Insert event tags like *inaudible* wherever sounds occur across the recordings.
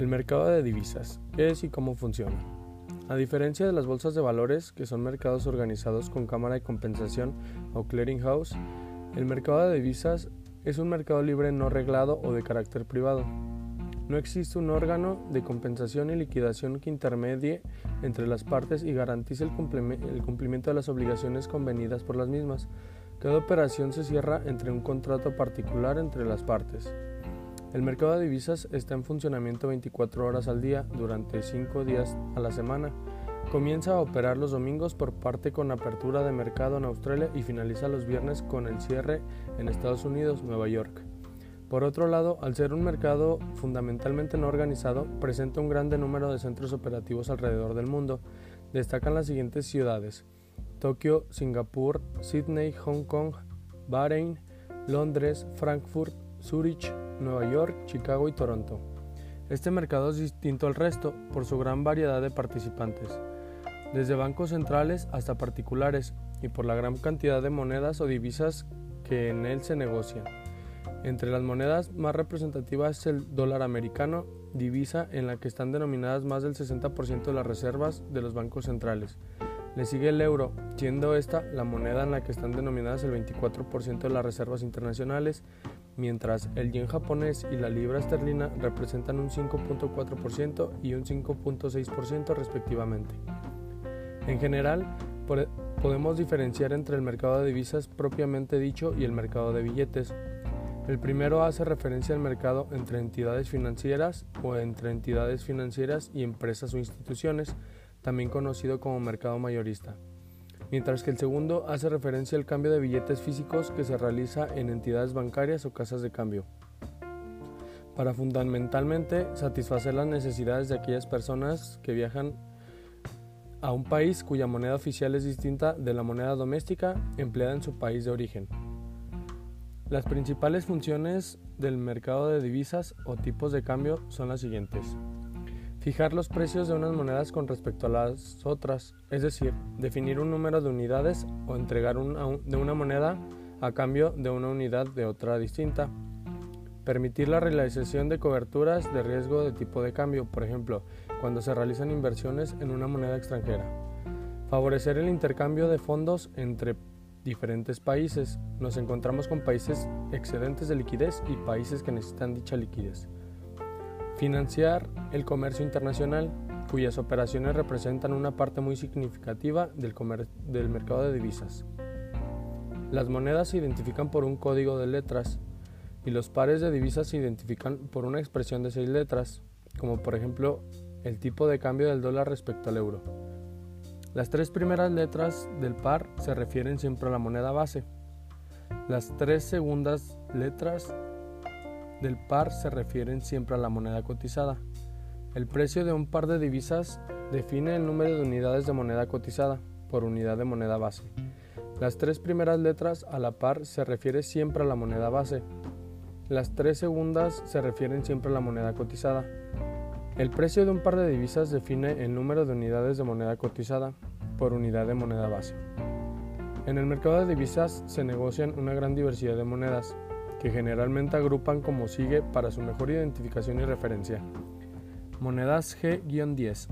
El mercado de divisas. ¿Qué es y cómo funciona? A diferencia de las bolsas de valores, que son mercados organizados con cámara de compensación o clearinghouse, el mercado de divisas es un mercado libre no reglado o de carácter privado. No existe un órgano de compensación y liquidación que intermedie entre las partes y garantice el, cumplimiento de las obligaciones convenidas por las mismas. Cada operación se cierra entre un contrato particular entre las partes. El mercado de divisas está en funcionamiento 24 horas al día durante 5 días a la semana. Comienza a operar los domingos por parte con apertura de mercado en Australia y finaliza los viernes con el cierre en Estados Unidos, Nueva York. Por otro lado, al ser un mercado fundamentalmente no organizado, presenta un grande número de centros operativos alrededor del mundo. Destacan las siguientes ciudades: Tokio, Singapur, Sydney, Hong Kong, Bahrein, Londres, Frankfurt, Zurich, Nueva York, Chicago y Toronto. Este mercado es distinto al resto por su gran variedad de participantes, desde bancos centrales hasta particulares y por la gran cantidad de monedas o divisas que en él se negocian. Entre las monedas más representativas es el dólar americano, divisa en la que están denominadas más del 60% de las reservas de los bancos centrales. Le sigue el euro, siendo esta la moneda en la que están denominadas el 24% de las reservas internacionales, mientras el yen japonés y la libra esterlina representan un 5.4% y un 5.6% respectivamente. En general, podemos diferenciar entre el mercado de divisas propiamente dicho y el mercado de billetes. El primero hace referencia al mercado entre entidades financieras o entre entidades financieras y empresas o instituciones, también conocido como mercado mayorista mientras que el segundo hace referencia al cambio de billetes físicos que se realiza en entidades bancarias o casas de cambio, para fundamentalmente satisfacer las necesidades de aquellas personas que viajan a un país cuya moneda oficial es distinta de la moneda doméstica empleada en su país de origen. Las principales funciones del mercado de divisas o tipos de cambio son las siguientes. Fijar los precios de unas monedas con respecto a las otras, es decir, definir un número de unidades o entregar de una moneda a cambio de una unidad de otra distinta. Permitir la realización de coberturas de riesgo de tipo de cambio, por ejemplo, cuando se realizan inversiones en una moneda extranjera. Favorecer el intercambio de fondos entre diferentes países. Nos encontramos con países excedentes de liquidez y países que necesitan dicha liquidez. Financiar el comercio internacional, cuyas operaciones representan una parte muy significativa del, del mercado de divisas. Las monedas se identifican por un código de letras y los pares de divisas se identifican por una expresión de seis letras, como por ejemplo el tipo de cambio del dólar respecto al euro. Las tres primeras letras del par se refieren siempre a la moneda base. Las tres segundas letras del par se refieren siempre a la moneda cotizada. El precio de un par de divisas define el número de unidades de moneda cotizada por unidad de moneda base. Las tres primeras letras a la par se refiere siempre a la moneda base. Las tres segundas se refieren siempre a la moneda cotizada. El precio de un par de divisas define el número de unidades de moneda cotizada por unidad de moneda base. En el mercado de divisas se negocian una gran diversidad de monedas, que generalmente agrupan como sigue para su mejor identificación y referencia. Monedas G-10.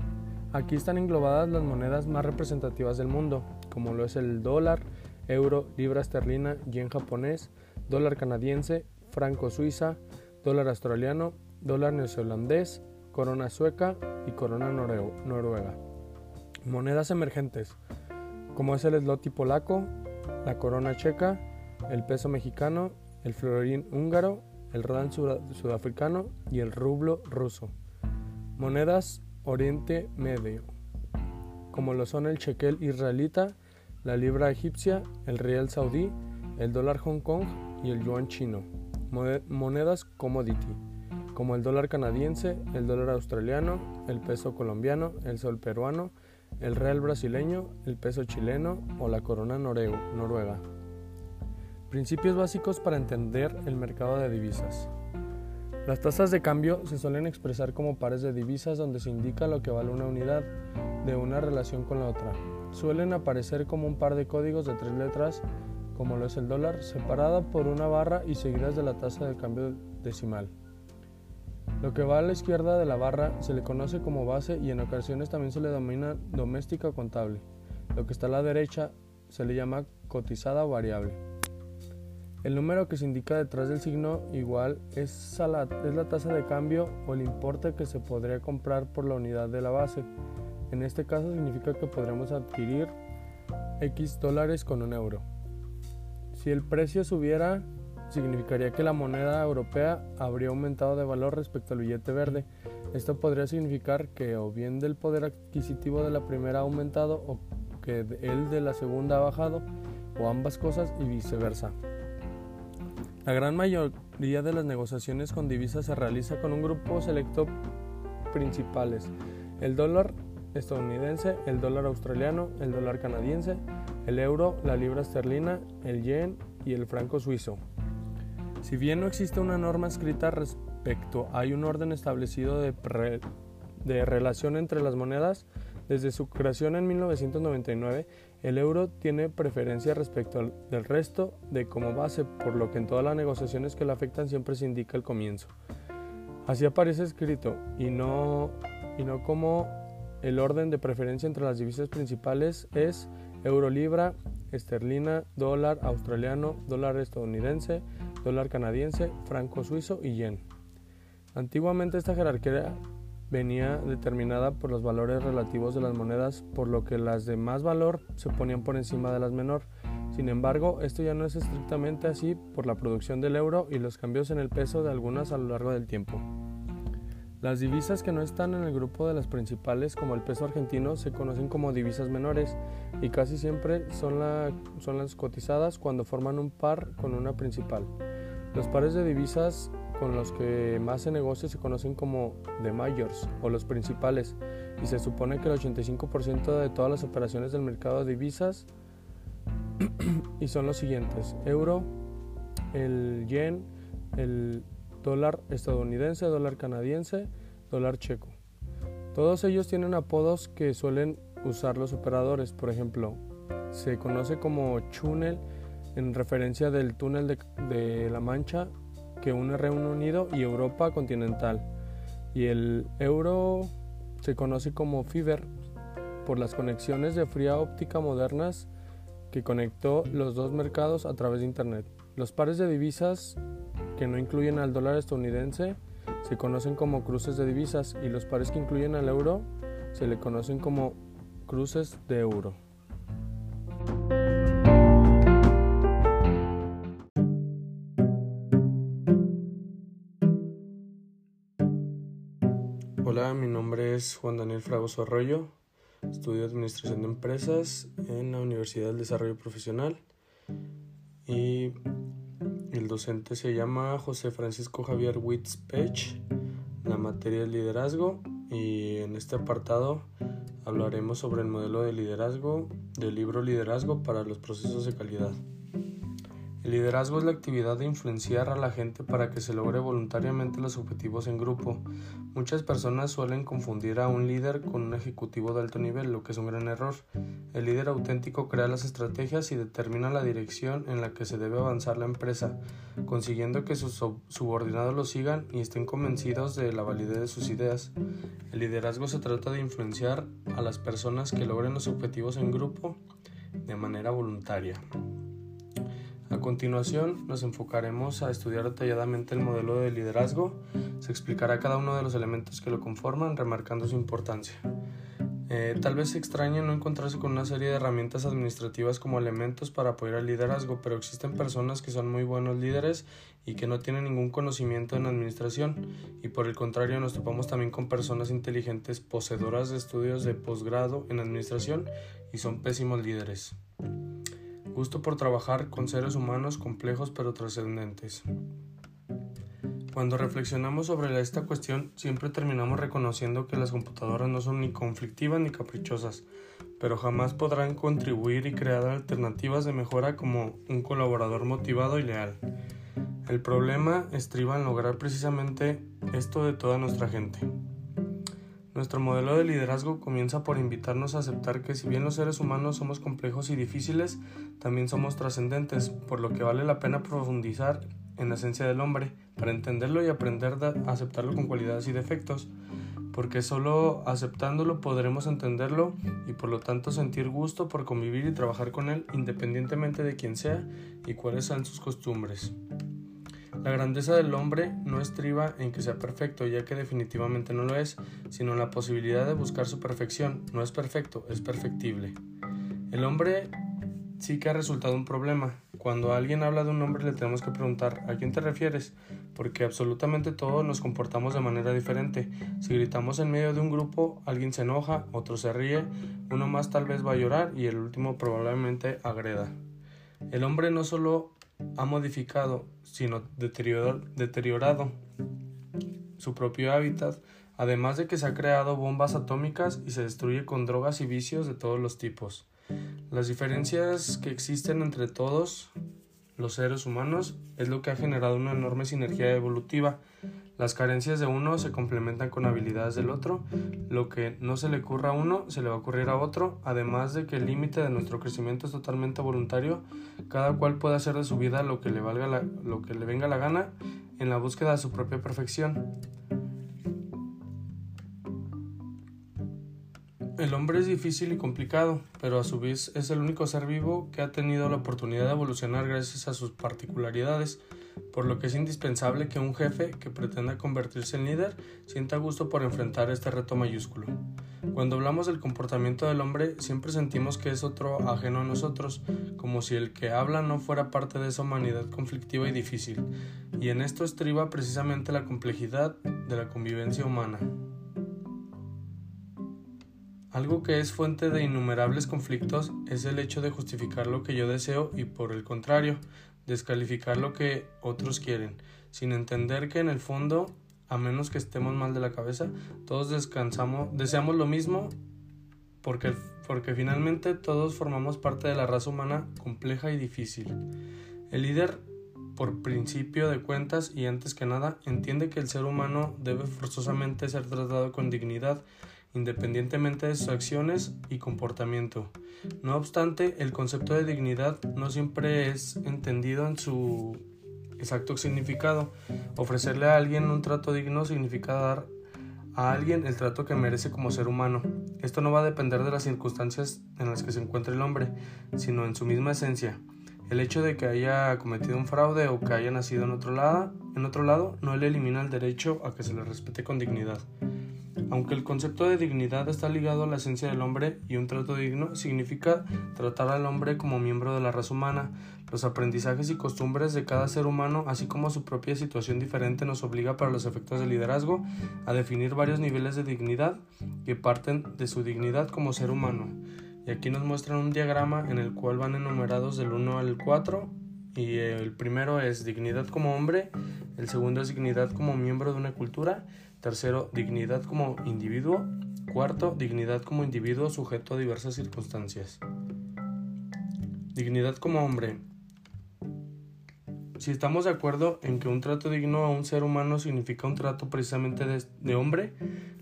Aquí están englobadas las monedas más representativas del mundo, como lo es el dólar, euro, libra esterlina, yen japonés, dólar canadiense, franco suiza, dólar australiano, dólar neozelandés, corona sueca y corona noruega. Monedas emergentes, como es el zloty polaco, la corona checa, el peso mexicano el florín húngaro, el rand sudafricano y el rublo ruso. Monedas Oriente Medio, como lo son el shekel israelita, la libra egipcia, el real saudí, el dólar Hong Kong y el yuan chino. Monedas commodity, como el dólar canadiense, el dólar australiano, el peso colombiano, el sol peruano, el real brasileño, el peso chileno o la corona noruega. Principios básicos para entender el mercado de divisas. Las tasas de cambio se suelen expresar como pares de divisas donde se indica lo que vale una unidad de una relación con la otra. Suelen aparecer como un par de códigos de tres letras, como lo es el dólar, separada por una barra y seguidas de la tasa de cambio decimal. Lo que va a la izquierda de la barra se le conoce como base y en ocasiones también se le denomina doméstica contable. Lo que está a la derecha se le llama cotizada o variable. El número que se indica detrás del signo igual es la, es la tasa de cambio o el importe que se podría comprar por la unidad de la base. En este caso significa que podremos adquirir X dólares con un euro. Si el precio subiera, significaría que la moneda europea habría aumentado de valor respecto al billete verde. Esto podría significar que o bien del poder adquisitivo de la primera ha aumentado o que el de la segunda ha bajado, o ambas cosas y viceversa. La gran mayoría de las negociaciones con divisas se realiza con un grupo selecto principales. El dólar estadounidense, el dólar australiano, el dólar canadiense, el euro, la libra esterlina, el yen y el franco suizo. Si bien no existe una norma escrita respecto, hay un orden establecido de, de relación entre las monedas. Desde su creación en 1999, el euro tiene preferencia respecto del resto de como base, por lo que en todas las negociaciones que le afectan siempre se indica el comienzo. Así aparece escrito y no, y no como el orden de preferencia entre las divisas principales es euro libra, esterlina, dólar australiano, dólar estadounidense, dólar canadiense, franco suizo y yen. Antiguamente esta jerarquía venía determinada por los valores relativos de las monedas, por lo que las de más valor se ponían por encima de las menor. Sin embargo, esto ya no es estrictamente así por la producción del euro y los cambios en el peso de algunas a lo largo del tiempo. Las divisas que no están en el grupo de las principales, como el peso argentino, se conocen como divisas menores y casi siempre son, son las cotizadas cuando forman un par con una principal. Los pares de divisas con los que más se negocia se conocen como the majors o los principales y se supone que el 85% de todas las operaciones del mercado de divisas *clears throat* y son los siguientes: euro, el yen, el dólar estadounidense, dólar canadiense, dólar checo. Todos ellos tienen apodos que suelen usar los operadores, por ejemplo, se conoce como Chunel en referencia del túnel de, la Mancha que une Reino Unido y Europa continental. Y el euro se conoce como Fiber por las conexiones de fría óptica modernas que conectó los dos mercados a través de Internet. Los pares de divisas que no incluyen al dólar estadounidense se conocen como cruces de divisas y los pares que incluyen al euro se le conocen como cruces de euro. Mi nombre es Juan Daniel Fragoso Arroyo, estudio Administración de Empresas en la Universidad del Desarrollo Profesional y el docente se llama José Francisco Javier Witzpech. La materia es liderazgo y en este apartado hablaremos sobre el modelo de liderazgo del libro Liderazgo para los procesos de calidad. El liderazgo es la actividad de influenciar a la gente para que se logre voluntariamente los objetivos en grupo. Muchas personas suelen confundir a un líder con un ejecutivo de alto nivel, lo que es un gran error. El líder auténtico crea las estrategias y determina la dirección en la que se debe avanzar la empresa, consiguiendo que sus subordinados lo sigan y estén convencidos de la validez de sus ideas. El liderazgo se trata de influenciar a las personas que logren los objetivos en grupo de manera voluntaria. A continuación nos enfocaremos a estudiar detalladamente el modelo de liderazgo. Se explicará cada uno de los elementos que lo conforman, remarcando su importancia. Eh, tal vez se extrañe no encontrarse con una serie de herramientas administrativas como elementos para apoyar el liderazgo, pero existen personas que son muy buenos líderes y que no tienen ningún conocimiento en administración, y por el contrario nos topamos también con personas inteligentes poseedoras de estudios de posgrado en administración y son pésimos líderes gusto por trabajar con seres humanos complejos pero trascendentes. Cuando reflexionamos sobre esta cuestión, siempre terminamos reconociendo que las computadoras no son ni conflictivas ni caprichosas, pero jamás podrán contribuir y crear alternativas de mejora como un colaborador motivado y leal. El problema estriba en lograr precisamente esto de toda nuestra gente. Nuestro modelo de liderazgo comienza por invitarnos a aceptar que si bien los seres humanos somos complejos y difíciles, también somos trascendentes, por lo que vale la pena profundizar en la esencia del hombre, para entenderlo y aprender a aceptarlo con cualidades y defectos, porque solo aceptándolo podremos entenderlo y por lo tanto sentir gusto por convivir y trabajar con él independientemente de quién sea y cuáles sean sus costumbres. La grandeza del hombre no estriba en que sea perfecto, ya que definitivamente no lo es, sino en la posibilidad de buscar su perfección. No es perfecto, es perfectible. El hombre sí que ha resultado un problema. Cuando alguien habla de un hombre le tenemos que preguntar ¿a quién te refieres? Porque absolutamente todos nos comportamos de manera diferente. Si gritamos en medio de un grupo, alguien se enoja, otro se ríe, uno más tal vez va a llorar y el último probablemente agreda. El hombre no solo ha modificado, sino deteriorado su propio hábitat, además de que se ha creado bombas atómicas y se destruye con drogas y vicios de todos los tipos. Las diferencias que existen entre todos los seres humanos es lo que ha generado una enorme sinergia evolutiva. Las carencias de uno se complementan con habilidades del otro. Lo que no se le ocurra a uno se le va a ocurrir a otro. Además de que el límite de nuestro crecimiento es totalmente voluntario, cada cual puede hacer de su vida lo que le valga lo que le venga la gana en la búsqueda de su propia perfección. El hombre es difícil y complicado, pero a su vez es el único ser vivo que ha tenido la oportunidad de evolucionar gracias a sus particularidades, por lo que es indispensable que un jefe que pretenda convertirse en líder sienta gusto por enfrentar este reto mayúsculo. Cuando hablamos del comportamiento del hombre, siempre sentimos que es otro ajeno a nosotros, como si el que habla no fuera parte de esa humanidad conflictiva y difícil, y en esto estriba precisamente la complejidad de la convivencia humana. Algo que es fuente de innumerables conflictos es el hecho de justificar lo que yo deseo y por el contrario, descalificar lo que otros quieren, sin entender que en el fondo, a menos que estemos mal de la cabeza, todos descansamos, deseamos lo mismo porque, porque finalmente todos formamos parte de la raza humana compleja y difícil. El líder por principio de cuentas y antes que nada, entiende que el ser humano debe forzosamente ser tratado con dignidad independientemente de sus acciones y comportamiento. No obstante, el concepto de dignidad no siempre es entendido en su exacto significado. Ofrecerle a alguien un trato digno significa dar a alguien el trato que merece como ser humano. Esto no va a depender de las circunstancias en las que se encuentre el hombre, sino en su misma esencia. El hecho de que haya cometido un fraude o que haya nacido en otro lado, en otro lado no le elimina el derecho a que se le respete con dignidad. Aunque el concepto de dignidad está ligado a la esencia del hombre y un trato digno significa tratar al hombre como miembro de la raza humana, los aprendizajes y costumbres de cada ser humano, así como su propia situación diferente, nos obliga para los efectos del liderazgo a definir varios niveles de dignidad que parten de su dignidad como ser humano. Y aquí nos muestran un diagrama en el cual van enumerados del 1 al 4 y el primero es dignidad como hombre, el segundo es dignidad como miembro de una cultura, tercero dignidad como individuo, cuarto dignidad como individuo sujeto a diversas circunstancias. Dignidad como hombre. Si estamos de acuerdo en que un trato digno a un ser humano significa un trato precisamente de, de hombre,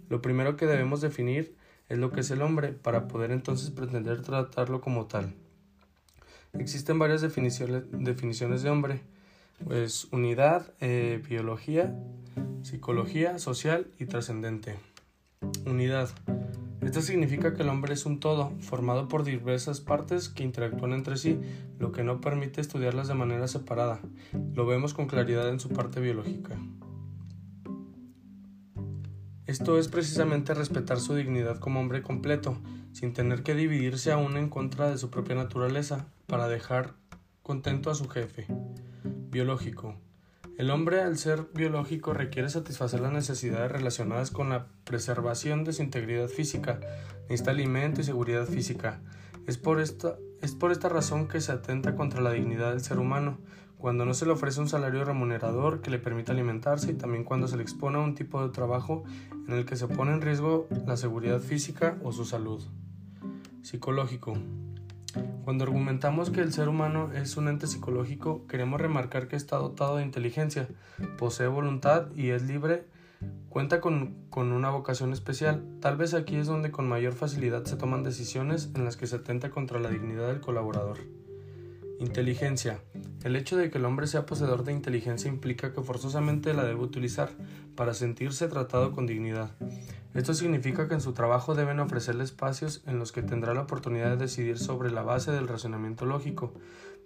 lo primero que debemos definir es lo que es el hombre para poder entonces pretender tratarlo como tal. Existen varias definiciones, de hombre, pues unidad, eh, biología, psicología, social y trascendente. Unidad. Esto significa que el hombre es un todo, formado por diversas partes que interactúan entre sí, lo que no permite estudiarlas de manera separada. Lo vemos con claridad en su parte biológica. Esto es precisamente respetar su dignidad como hombre completo, sin tener que dividirse aún en contra de su propia naturaleza, para dejar contento a su jefe. Biológico. El hombre, al ser biológico, requiere satisfacer las necesidades relacionadas con la preservación de su integridad física, necesita alimento y seguridad física. Es por, esta, es por esta razón que se atenta contra la dignidad del ser humano, cuando no se le ofrece un salario remunerador que le permita alimentarse y también cuando se le expone a un tipo de trabajo en el que se pone en riesgo la seguridad física o su salud. Psicológico. Cuando argumentamos que el ser humano es un ente psicológico, queremos remarcar que está dotado de inteligencia, posee voluntad y es libre, cuenta con, con, una vocación especial. Tal vez aquí es donde con mayor facilidad se toman decisiones en las que se atenta contra la dignidad del colaborador. Inteligencia. El hecho de que el hombre sea poseedor de inteligencia implica que forzosamente la debe utilizar para sentirse tratado con dignidad. Esto significa que en su trabajo deben ofrecerle espacios en los que tendrá la oportunidad de decidir sobre la base del razonamiento lógico.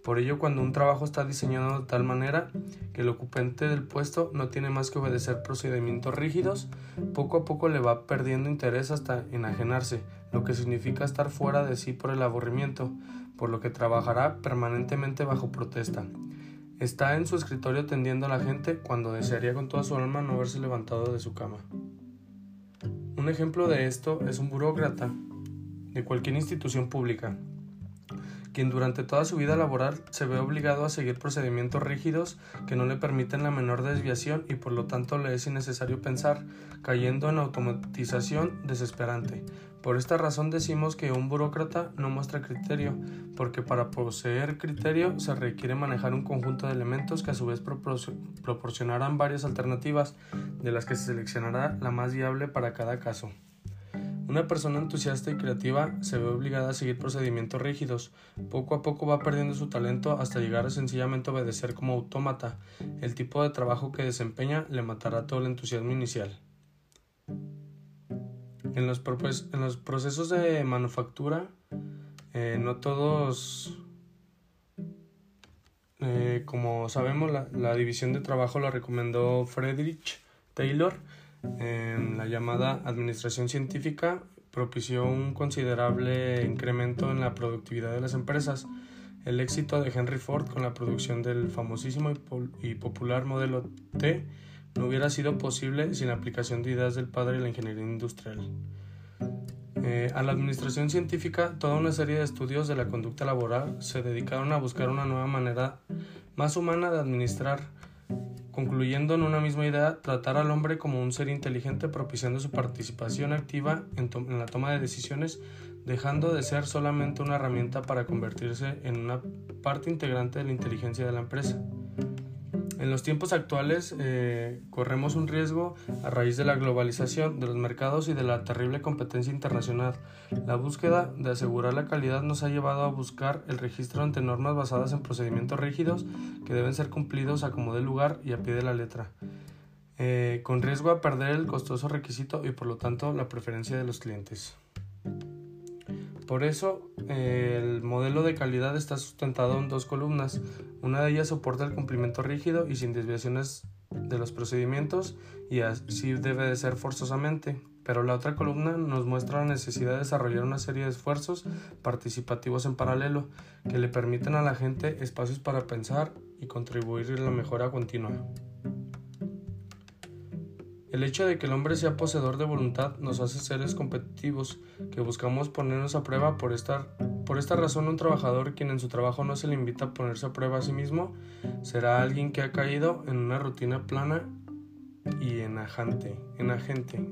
Por ello, cuando un trabajo está diseñado de tal manera que el ocupante del puesto no tiene más que obedecer procedimientos rígidos, poco a poco le va perdiendo interés hasta enajenarse, lo que significa estar fuera de sí por el aburrimiento, por lo que trabajará permanentemente bajo protesta. Está en su escritorio tendiendo a la gente cuando desearía con toda su alma no haberse levantado de su cama. Un ejemplo de esto es un burócrata de cualquier institución pública, quien durante toda su vida laboral se ve obligado a seguir procedimientos rígidos que no le permiten la menor desviación y por lo tanto le es innecesario pensar, cayendo en automatización desesperante. Por esta razón decimos que un burócrata no muestra criterio, porque para poseer criterio se requiere manejar un conjunto de elementos que a su vez proporcionarán varias alternativas, de las que se seleccionará la más viable para cada caso. Una persona entusiasta y creativa se ve obligada a seguir procedimientos rígidos. Poco a poco va perdiendo su talento hasta llegar a sencillamente obedecer como autómata. El tipo de trabajo que desempeña le matará todo el entusiasmo inicial. En los, procesos de manufactura, eh, no todos, eh, como sabemos, la, la división de trabajo la recomendó Friedrich Taylor en la llamada administración científica propició un considerable incremento en la productividad de las empresas. El éxito de Henry Ford con la producción del famosísimo y popular modelo T no hubiera sido posible sin la aplicación de ideas del padre de la ingeniería industrial. Eh, a la administración científica, toda una serie de estudios de la conducta laboral se dedicaron a buscar una nueva manera más humana de administrar concluyendo en una misma idea, tratar al hombre como un ser inteligente propiciando su participación activa en, la toma de decisiones, dejando de ser solamente una herramienta para convertirse en una parte integrante de la inteligencia de la empresa. En los tiempos actuales eh, corremos un riesgo a raíz de la globalización de los mercados y de la terrible competencia internacional. La búsqueda de asegurar la calidad nos ha llevado a buscar el registro ante normas basadas en procedimientos rígidos que deben ser cumplidos a como de lugar y a pie de la letra, eh, con riesgo a perder el costoso requisito y por lo tanto la preferencia de los clientes. Por eso, el modelo de calidad está sustentado en dos columnas. Una de ellas soporta el cumplimiento rígido y sin desviaciones de los procedimientos y así debe de ser forzosamente. Pero la otra columna nos muestra la necesidad de desarrollar una serie de esfuerzos participativos en paralelo que le permiten a la gente espacios para pensar y contribuir a la mejora continua. El hecho de que el hombre sea poseedor de voluntad nos hace seres competitivos, que buscamos ponernos a prueba por esta, razón un trabajador quien en su trabajo no se le invita a ponerse a prueba a sí mismo, será alguien que ha caído en una rutina plana y enajante, enagente.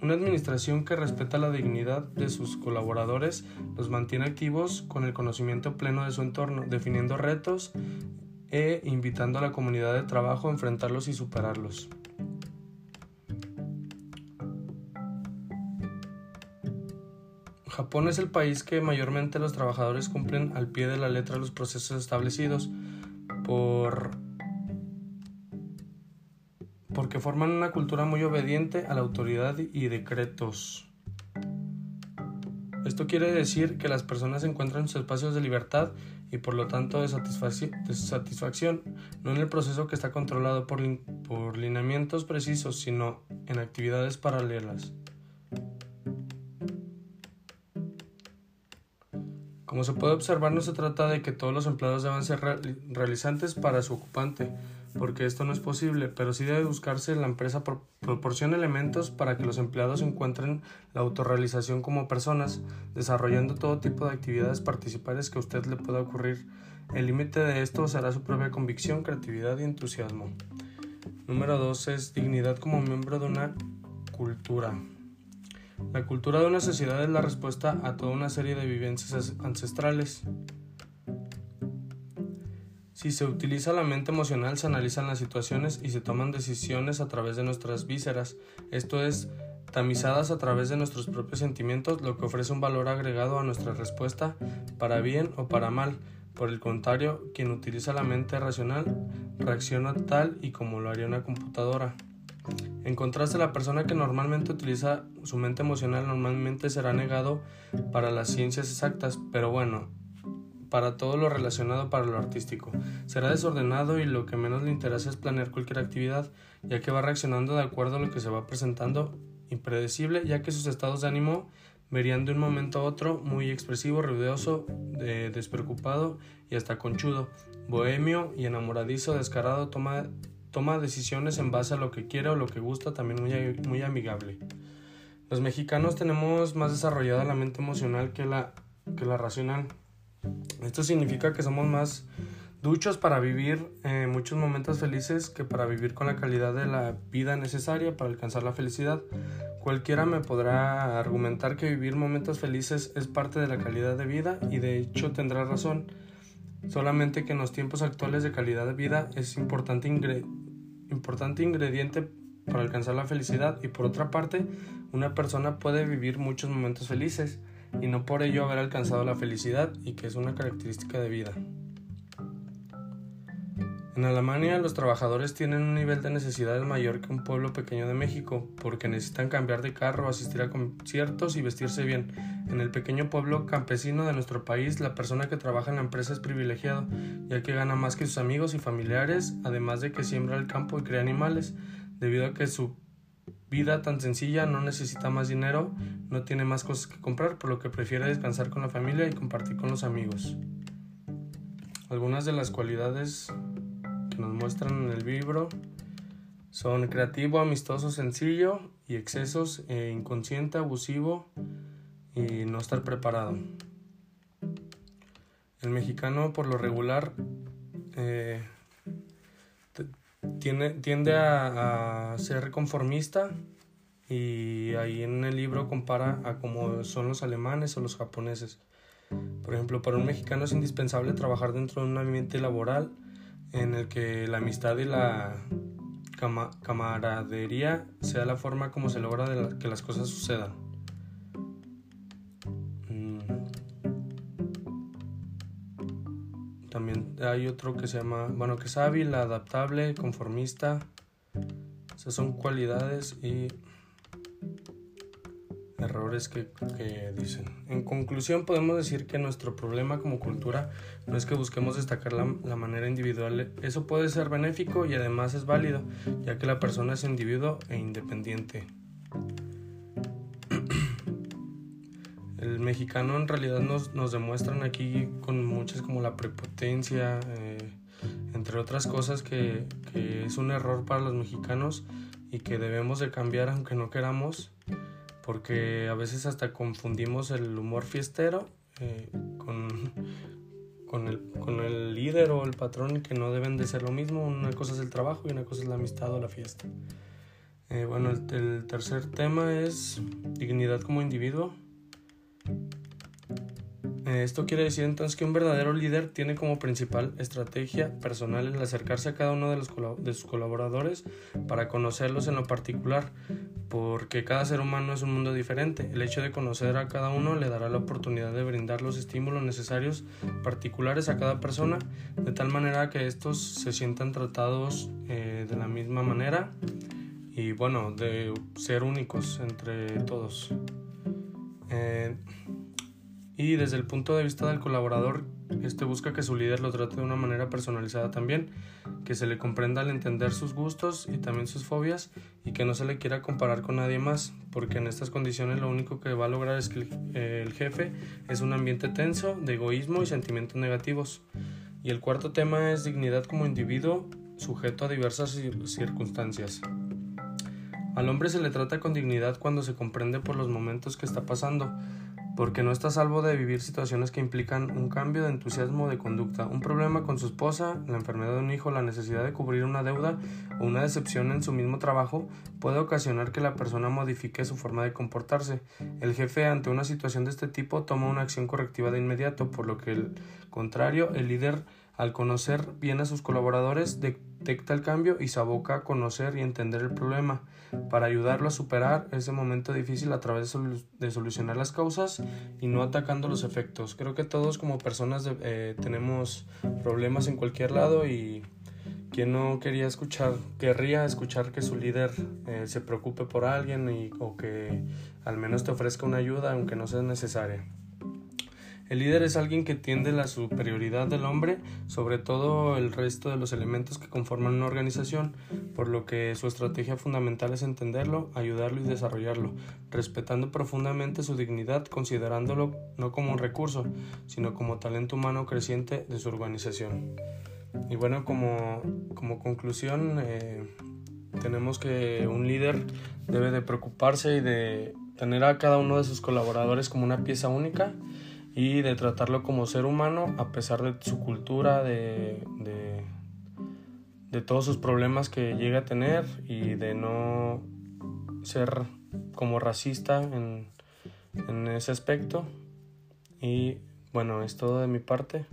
Una administración que respeta la dignidad de sus colaboradores los mantiene activos con el conocimiento pleno de su entorno, definiendo retos e invitando a la comunidad de trabajo a enfrentarlos y superarlos. Japón es el país que mayormente los trabajadores cumplen al pie de la letra los procesos establecidos por porque forman una cultura muy obediente a la autoridad y decretos. Esto quiere decir que las personas encuentran sus espacios de libertad y por lo tanto de, satisfacción, no en el proceso que está controlado por, por lineamientos precisos, sino en actividades paralelas. Como se puede observar, no se trata de que todos los empleados deban ser realizantes para su ocupante, porque esto no es posible, pero sí debe buscarse la empresa proporciona elementos para que los empleados encuentren la autorrealización como personas, desarrollando todo tipo de actividades participales que a usted le pueda ocurrir. El límite de esto será su propia convicción, creatividad y entusiasmo. Número 2 es dignidad como miembro de una cultura. La cultura de una sociedad es la respuesta a toda una serie de vivencias ancestrales. Si se utiliza la mente emocional, se analizan las situaciones y se toman decisiones a través de nuestras vísceras. Esto es tamizadas a través de nuestros propios sentimientos, lo que ofrece un valor agregado a nuestra respuesta para bien o para mal. Por el contrario, quien utiliza la mente racional reacciona tal y como lo haría una computadora. En contraste, la persona que normalmente utiliza su mente emocional normalmente será negado para las ciencias exactas, pero bueno, para todo lo relacionado para lo artístico. Será desordenado y lo que menos le interesa es planear cualquier actividad, ya que va reaccionando de acuerdo a lo que se va presentando, impredecible, ya que sus estados de ánimo verían de un momento a otro muy expresivo, ruidoso, despreocupado y hasta conchudo, bohemio y enamoradizo, descarado, toma, toma decisiones en base a lo que quiere o lo que gusta, también muy, muy amigable. Los mexicanos tenemos más desarrollada la mente emocional que la, que la racional. Esto significa que somos más duchos para vivir eh, muchos momentos felices que para vivir con la calidad de la vida necesaria para alcanzar la felicidad. Cualquiera me podrá argumentar que vivir momentos felices es parte de la calidad de vida y de hecho tendrá razón. Solamente que en los tiempos actuales de calidad de vida es importante, importante ingrediente para alcanzar la felicidad y por otra parte una persona puede vivir muchos momentos felices y no por ello haber alcanzado la felicidad y que es una característica de vida. En Alemania los trabajadores tienen un nivel de necesidades mayor que un pueblo pequeño de México porque necesitan cambiar de carro, asistir a conciertos y vestirse bien. En el pequeño pueblo campesino de nuestro país la persona que trabaja en la empresa es privilegiado ya que gana más que sus amigos y familiares además de que siembra el campo y crea animales debido a que su vida tan sencilla no necesita más dinero, no tiene más cosas que comprar por lo que prefiere descansar con la familia y compartir con los amigos. Algunas de las cualidades nos muestran en el libro son creativo, amistoso, sencillo y excesos, e inconsciente, abusivo y no estar preparado. El mexicano por lo regular eh, tiende a, a, ser conformista y ahí en el libro compara a cómo son los alemanes o los japoneses. Por ejemplo, para un mexicano es indispensable trabajar dentro de un ambiente laboral en el que la amistad y la camaradería sea la forma como se logra que las cosas sucedan. También hay otro que se llama, bueno, que es hábil, adaptable, conformista. Esas son cualidades y errores que, dicen. En conclusión, podemos decir que nuestro problema como cultura no es que busquemos destacar la, la, manera individual. Eso puede ser benéfico y además es válido, ya que la persona es individuo e independiente. El mexicano en realidad nos, nos demuestran aquí con muchas como la prepotencia, eh, entre otras cosas que, que es un error para los mexicanos y que debemos de cambiar aunque no queramos porque a veces hasta confundimos el humor fiestero eh, con, con, el, con el líder o el patrón que no deben de ser lo mismo. Una cosa es el trabajo y una cosa es la amistad o la fiesta. Eh, bueno, el, el tercer tema es dignidad como individuo. Eh, esto quiere decir entonces que un verdadero líder tiene como principal estrategia personal el acercarse a cada uno de, los de sus colaboradores para conocerlos en lo particular, porque cada ser humano es un mundo diferente. El hecho de conocer a cada uno le dará la oportunidad de brindar los estímulos necesarios particulares a cada persona, de tal manera que estos se sientan tratados eh, de la misma manera y bueno, de ser únicos entre todos. Eh, y desde el punto de vista del colaborador, este busca que su líder lo trate de una manera personalizada también, que se le comprenda al entender sus gustos y también sus fobias y que no se le quiera comparar con nadie más, porque en estas condiciones lo único que va a lograr es que el, jefe es un ambiente tenso de egoísmo y sentimientos negativos. Y el cuarto tema es dignidad como individuo sujeto a diversas circunstancias. Al hombre se le trata con dignidad cuando se comprende por los momentos que está pasando, porque no está salvo de vivir situaciones que implican un cambio de entusiasmo de conducta, un problema con su esposa, la enfermedad de un hijo, la necesidad de cubrir una deuda o una decepción en su mismo trabajo puede ocasionar que la persona modifique su forma de comportarse. El jefe ante una situación de este tipo toma una acción correctiva de inmediato, por lo que el contrario, el líder Al conocer bien a sus colaboradores, detecta el cambio y se aboca a conocer y entender el problema para ayudarlo a superar ese momento difícil a través de, solucionar las causas y no atacando los efectos. Creo que todos como personas eh, tenemos problemas en cualquier lado y quien no quería escuchar, querría escuchar que su líder eh, se preocupe por alguien y, o que al menos te ofrezca una ayuda aunque no sea necesaria. El líder es alguien que tiende la superioridad del hombre sobre todo el resto de los elementos que conforman una organización, por lo que su estrategia fundamental es entenderlo, ayudarlo y desarrollarlo, respetando profundamente su dignidad, considerándolo no como un recurso, sino como talento humano creciente de su organización. Y bueno, como, como conclusión, eh, tenemos que un líder debe de preocuparse y de tener a cada uno de sus colaboradores como una pieza única y de tratarlo como ser humano a pesar de su cultura, de, de, todos sus problemas que llega a tener y de no ser como racista en, en ese aspecto. Y bueno, es todo de mi parte.